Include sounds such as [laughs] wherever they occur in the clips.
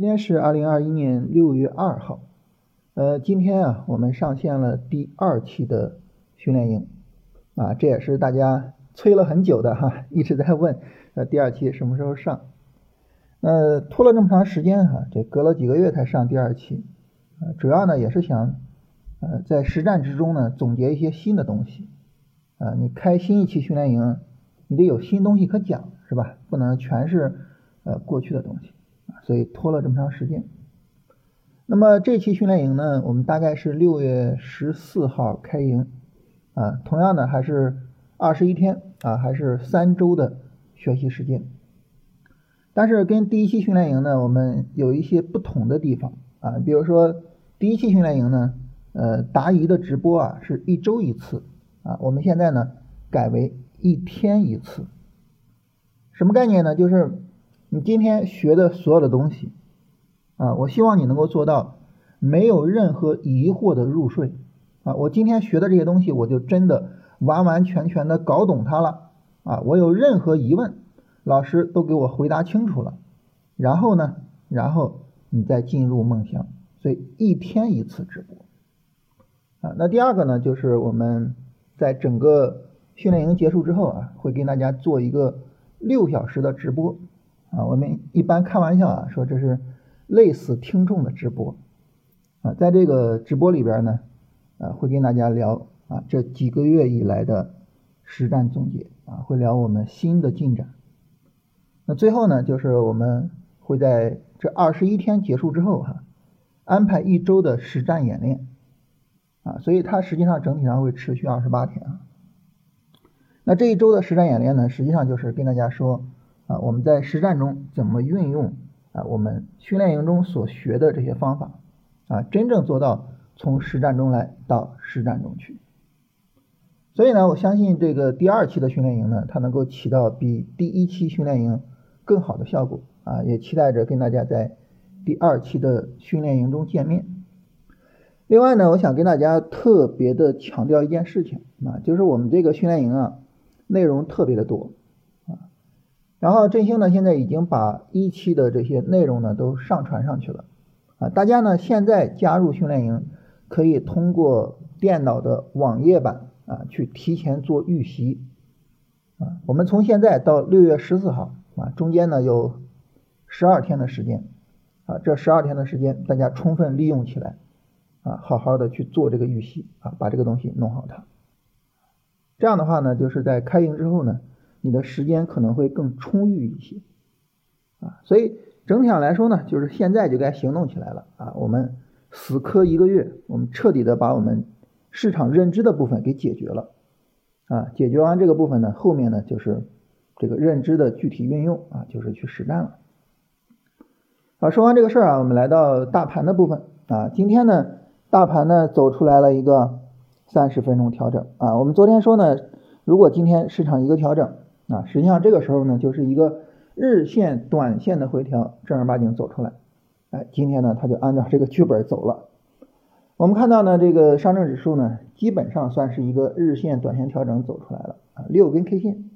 今天是二零二一年六月二号，呃，今天啊，我们上线了第二期的训练营，啊，这也是大家催了很久的哈，一直在问，呃，第二期什么时候上？呃，拖了这么长时间哈，这隔了几个月才上第二期，呃，主要呢也是想，呃，在实战之中呢总结一些新的东西，啊，你开新一期训练营，你得有新东西可讲，是吧？不能全是呃过去的东西。所以拖了这么长时间。那么这期训练营呢，我们大概是六月十四号开营，啊，同样的还是二十一天啊，还是三周的学习时间。但是跟第一期训练营呢，我们有一些不同的地方啊，比如说第一期训练营呢，呃，答疑的直播啊是一周一次啊，我们现在呢改为一天一次。什么概念呢？就是。你今天学的所有的东西，啊，我希望你能够做到没有任何疑惑的入睡，啊，我今天学的这些东西，我就真的完完全全的搞懂它了，啊，我有任何疑问，老师都给我回答清楚了，然后呢，然后你再进入梦乡，所以一天一次直播，啊，那第二个呢，就是我们在整个训练营结束之后啊，会跟大家做一个六小时的直播。啊，我们一般开玩笑啊，说这是类似听众的直播啊，在这个直播里边呢，啊，会跟大家聊啊这几个月以来的实战总结啊，会聊我们新的进展。那最后呢，就是我们会在这二十一天结束之后哈，安排一周的实战演练啊，所以它实际上整体上会持续二十八天啊。那这一周的实战演练呢，实际上就是跟大家说。啊，我们在实战中怎么运用啊？我们训练营中所学的这些方法啊，真正做到从实战中来到实战中去。所以呢，我相信这个第二期的训练营呢，它能够起到比第一期训练营更好的效果啊，也期待着跟大家在第二期的训练营中见面。另外呢，我想跟大家特别的强调一件事情啊，就是我们这个训练营啊，内容特别的多。然后振兴呢，现在已经把一期的这些内容呢都上传上去了啊，大家呢现在加入训练营，可以通过电脑的网页版啊去提前做预习啊。我们从现在到六月十四号啊，中间呢有十二天的时间啊，这十二天的时间大家充分利用起来啊，好好的去做这个预习啊，把这个东西弄好它。这样的话呢，就是在开营之后呢。你的时间可能会更充裕一些，啊，所以整体上来说呢，就是现在就该行动起来了啊！我们死磕一个月，我们彻底的把我们市场认知的部分给解决了，啊，解决完这个部分呢，后面呢就是这个认知的具体运用啊，就是去实战了。好，说完这个事儿啊，我们来到大盘的部分啊，今天呢，大盘呢走出来了一个三十分钟调整啊，我们昨天说呢，如果今天市场一个调整。啊，实际上这个时候呢，就是一个日线、短线的回调，正儿八经走出来。哎，今天呢，它就按照这个剧本走了。我们看到呢，这个上证指数呢，基本上算是一个日线、短线调整走出来了啊，六根 K 线。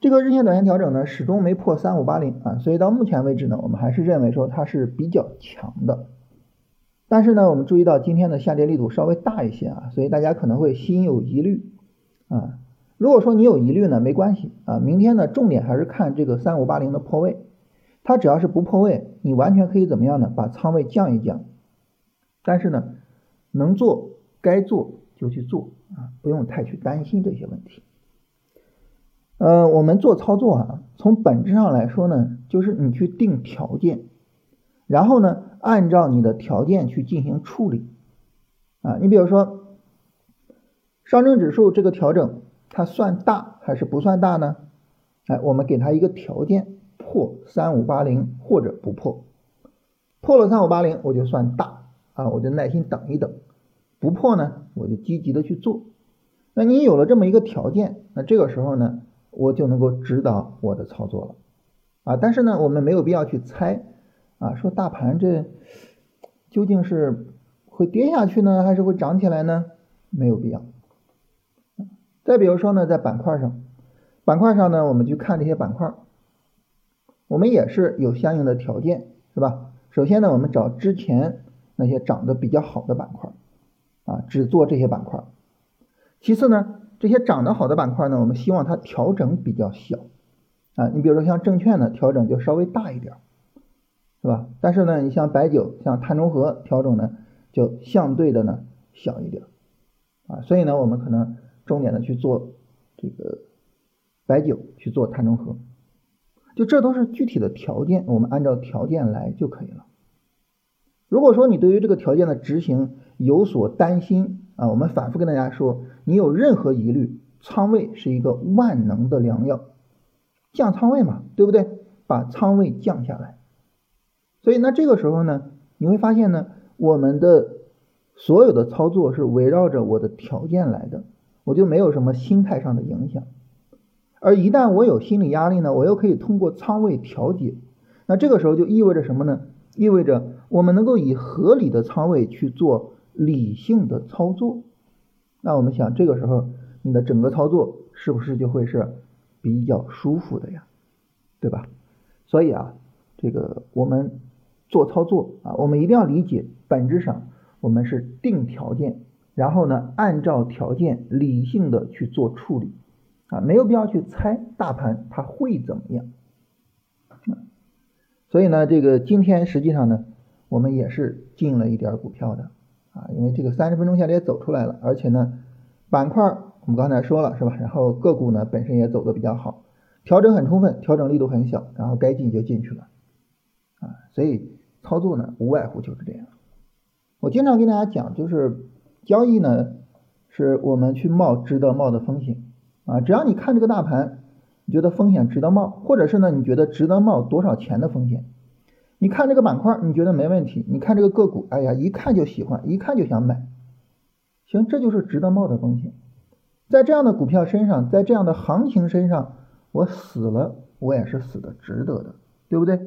这个日线、短线调整呢，始终没破三五八零啊，所以到目前为止呢，我们还是认为说它是比较强的。但是呢，我们注意到今天的下跌力度稍微大一些啊，所以大家可能会心有疑虑啊。如果说你有疑虑呢，没关系啊，明天呢重点还是看这个三五八零的破位，它只要是不破位，你完全可以怎么样呢？把仓位降一降，但是呢，能做该做就去做啊，不用太去担心这些问题。呃，我们做操作啊，从本质上来说呢，就是你去定条件，然后呢，按照你的条件去进行处理啊。你比如说，上证指数这个调整。它算大还是不算大呢？哎，我们给它一个条件，破三五八零或者不破，破了三五八零我就算大啊，我就耐心等一等，不破呢我就积极的去做。那你有了这么一个条件，那这个时候呢，我就能够指导我的操作了啊。但是呢，我们没有必要去猜啊，说大盘这究竟是会跌下去呢，还是会涨起来呢？没有必要。再比如说呢，在板块上，板块上呢，我们去看这些板块，我们也是有相应的条件，是吧？首先呢，我们找之前那些涨得比较好的板块，啊，只做这些板块。其次呢，这些涨得好的板块呢，我们希望它调整比较小，啊，你比如说像证券呢，调整就稍微大一点，是吧？但是呢，你像白酒、像碳中和调整呢，就相对的呢小一点，啊，所以呢，我们可能重点的去做这个白酒，去做碳中和。就这都是具体的条件，我们按照条件来就可以了。如果说你对于这个条件的执行有所担心啊，我们反复跟大家说，你有任何疑虑，仓位是一个万能的良药，降仓位嘛，对不对？把仓位降下来。所以那这个时候呢，你会发现呢，我们的所有的操作是围绕着我的条件来的，我就没有什么心态上的影响。而一旦我有心理压力呢，我又可以通过仓位调节，那这个时候就意味着什么呢？意味着我们能够以合理的仓位去做理性的操作。那我们想，这个时候你的整个操作是不是就会是比较舒服的呀？对吧？所以啊，这个我们做操作啊，我们一定要理解，本质上我们是定条件，然后呢，按照条件理性的去做处理。啊，没有必要去猜大盘它会怎么样。所以呢，这个今天实际上呢，我们也是进了一点股票的啊，因为这个三十分钟下跌走出来了，而且呢，板块我们刚才说了是吧？然后个股呢本身也走的比较好，调整很充分，调整力度很小，然后该进就进去了啊。所以操作呢，无外乎就是这样。我经常跟大家讲，就是交易呢，是我们去冒值得冒的风险。啊，只要你看这个大盘，你觉得风险值得冒，或者是呢，你觉得值得冒多少钱的风险？你看这个板块，你觉得没问题？你看这个个股，哎呀，一看就喜欢，一看就想买。行，这就是值得冒的风险。在这样的股票身上，在这样的行情身上，我死了，我也是死的值得的，对不对？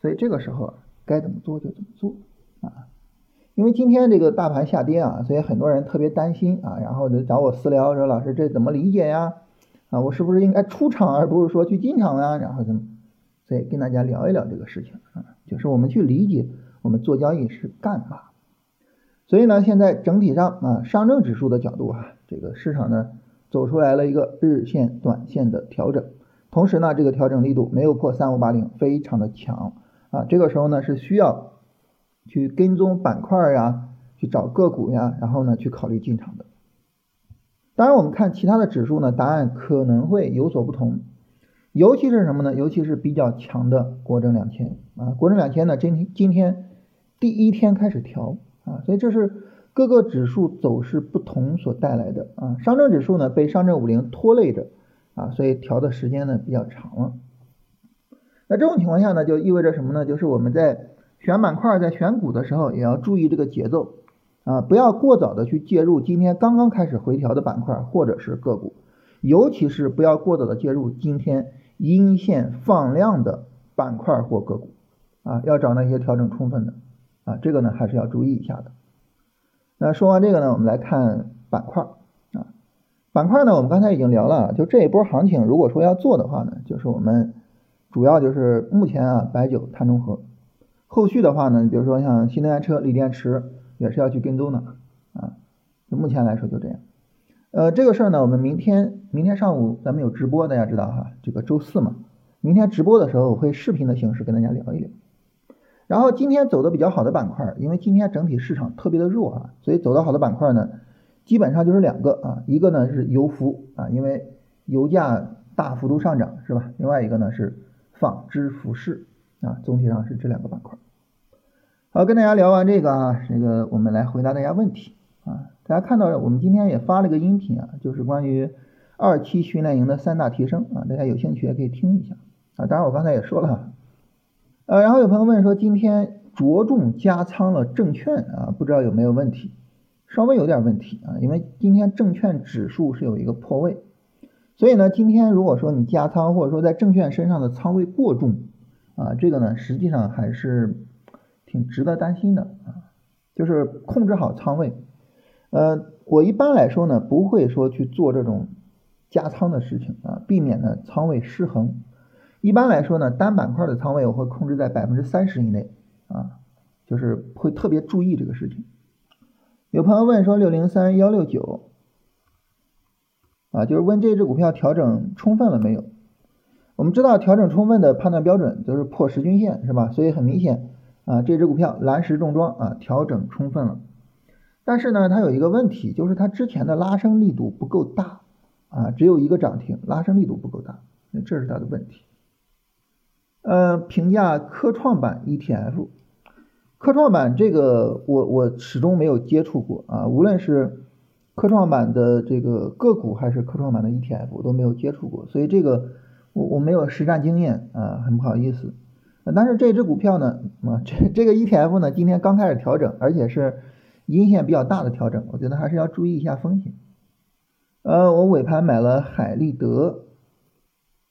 所以这个时候，该怎么做就怎么做啊。因为今天这个大盘下跌啊，所以很多人特别担心啊，然后就找我私聊说：“老师，这怎么理解呀？啊，我是不是应该出场，而不是说去进场啊？”然后怎么？所以跟大家聊一聊这个事情啊，就是我们去理解我们做交易是干嘛。所以呢，现在整体上啊，上证指数的角度啊，这个市场呢走出来了一个日线、短线的调整，同时呢，这个调整力度没有破三五八零，非常的强啊。这个时候呢是需要。去跟踪板块呀，去找个股呀，然后呢去考虑进场的。当然，我们看其他的指数呢，答案可能会有所不同。尤其是什么呢？尤其是比较强的国证两千啊，国证两千呢，今今天第一天开始调啊，所以这是各个指数走势不同所带来的啊。上证指数呢被上证五零拖累着啊，所以调的时间呢比较长了。那这种情况下呢，就意味着什么呢？就是我们在选板块在选股的时候也要注意这个节奏。啊，不要过早的去介入今天刚刚开始回调的板块或者是个股，尤其是不要过早的介入今天阴线放量的板块或个股。啊，要找那些调整充分的。啊，这个呢还是要注意一下的。那说完这个呢，我们来看板块。啊，板块呢我们刚才已经聊了，就这一波行情如果说要做的话呢，就是我们主要就是目前啊白酒碳中和。后续的话呢，比如说像新能源车、锂电池也是要去跟踪的啊。就目前来说就这样。呃，这个事儿呢，我们明天明天上午咱们有直播，大家知道哈，这个周四嘛，明天直播的时候我会视频的形式跟大家聊一聊。然后今天走的比较好的板块，因为今天整体市场特别的弱啊，所以走的好的板块呢，基本上就是两个啊，一个呢是油服啊，因为油价大幅度上涨是吧？另外一个呢是纺织服饰。啊，总体上是这两个板块。好，跟大家聊完这个啊，这个我们来回答大家问题啊。大家看到我们今天也发了个音频啊，就是关于二期训练营的三大提升啊，大家有兴趣也可以听一下啊。当然我刚才也说了，呃，然后有朋友问说今天着重加仓了证券啊，不知道有没有问题？稍微有点问题啊，因为今天证券指数是有一个破位，所以呢，今天如果说你加仓或者说在证券身上的仓位过重。啊，这个呢，实际上还是挺值得担心的啊，就是控制好仓位。呃，我一般来说呢，不会说去做这种加仓的事情啊，避免呢仓位失衡。一般来说呢，单板块的仓位我会控制在百分之三十以内啊，就是会特别注意这个事情。有朋友问说六零三幺六九啊，就是问这只股票调整充分了没有？我们知道调整充分的判断标准就是破十均线是吧？所以很明显啊，这只股票蓝石重装啊调整充分了。但是呢，它有一个问题，就是它之前的拉升力度不够大啊，只有一个涨停，拉升力度不够大，那这是它的问题。呃，评价科创板 ETF，科创板这个我我始终没有接触过啊，无论是科创板的这个个股还是科创板的 ETF，我都没有接触过，所以这个我我没有实战经验啊，很不好意思。但是这只股票呢，啊这这个 ETF 呢，今天刚开始调整，而且是。阴线比较大的调整，我觉得还是要注意一下风险。呃，我尾盘买了海立德，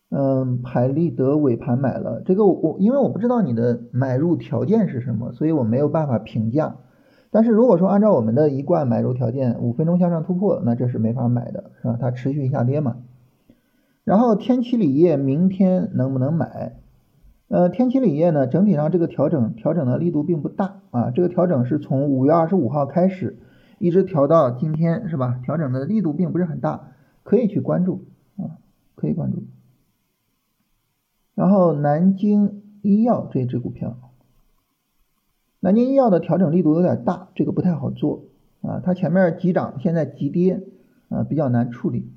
嗯，海立德尾盘买了这个，我我因为我不知道你的买入条件是什么，所以我没有办法评价。但是如果说按照我们的一贯买入条件，五分钟向上突破，那这是没法买的，是吧？它持续下跌嘛。然后天齐锂业明天能不能买？呃，天齐锂业呢，整体上这个调整调整的力度并不大啊，这个调整是从五月二十五号开始，一直调到今天是吧？调整的力度并不是很大，可以去关注啊，可以关注。然后南京医药这只股票，南京医药的调整力度有点大，这个不太好做啊，它前面急涨，现在急跌啊，比较难处理。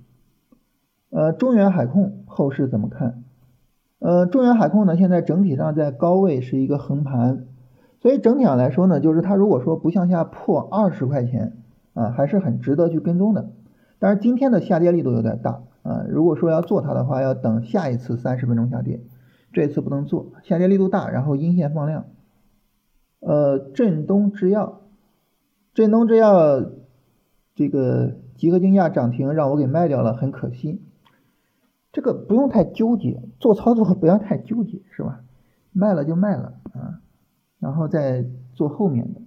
呃，中原海控后市怎么看？呃，中原海控呢，现在整体上在高位是一个横盘，所以整体上来说呢，就是它如果说不向下破二十块钱啊，还是很值得去跟踪的。但是今天的下跌力度有点大啊，如果说要做它的话，要等下一次三十分钟下跌，这次不能做，下跌力度大，然后阴线放量。呃，振东制药，振东制药这个集合竞价涨停让我给卖掉了，很可惜。这个不用太纠结，做操作 [laughs] 不要太纠结，是吧？卖了就卖了啊，然后再做后面的。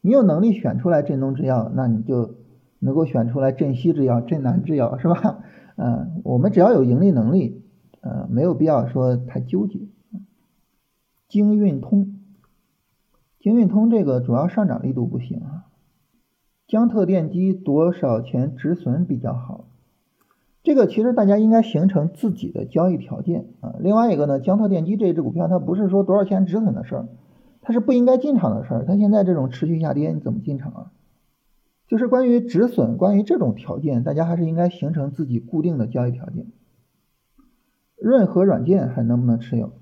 你有能力选出来振东制药，那你就能够选出来振西制药、振南制药，是吧？嗯，我们只要有盈利能力，呃，没有必要说太纠结。京运通，京运通这个主要上涨力度不行啊。江特电机多少钱止损比较好？这个其实大家应该形成自己的交易条件啊。另外一个呢，江特电机这一只股票它不是说多少钱止损的事儿，它是不应该进场的事儿。它现在这种持续下跌，你怎么进场啊？就是关于止损，关于这种条件，大家还是应该形成自己固定的交易条件。润和软件还能不能持有？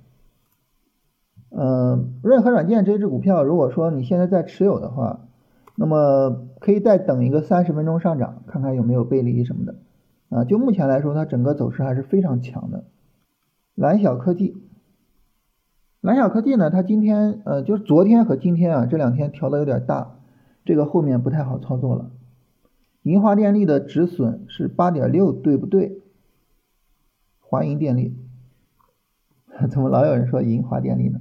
嗯，润和软件这只股票，如果说你现在在持有的话，那么可以再等一个三十分钟上涨，看看有没有背离什么的。啊，就目前来说，它整个走势还是非常强的。蓝晓科技，蓝晓科技呢，它今天呃，就是昨天和今天啊，这两天调的有点大，这个后面不太好操作了。银华电力的止损是八点六，对不对？华银电力，[laughs] 怎么老有人说银华电力呢？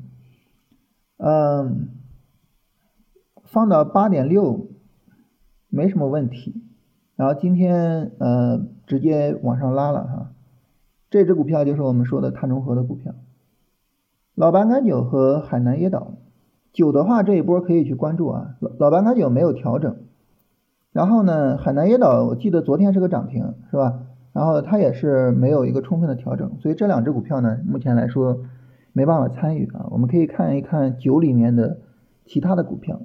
嗯，放到八点六没什么问题。然后今天呃直接往上拉了哈，这只股票就是我们说的碳中和的股票，老白干酒和海南椰岛，酒的话这一波可以去关注啊，老老白干酒没有调整，然后呢海南椰岛我记得昨天是个涨停是吧？然后它也是没有一个充分的调整，所以这两只股票呢目前来说没办法参与啊，我们可以看一看酒里面的其他的股票。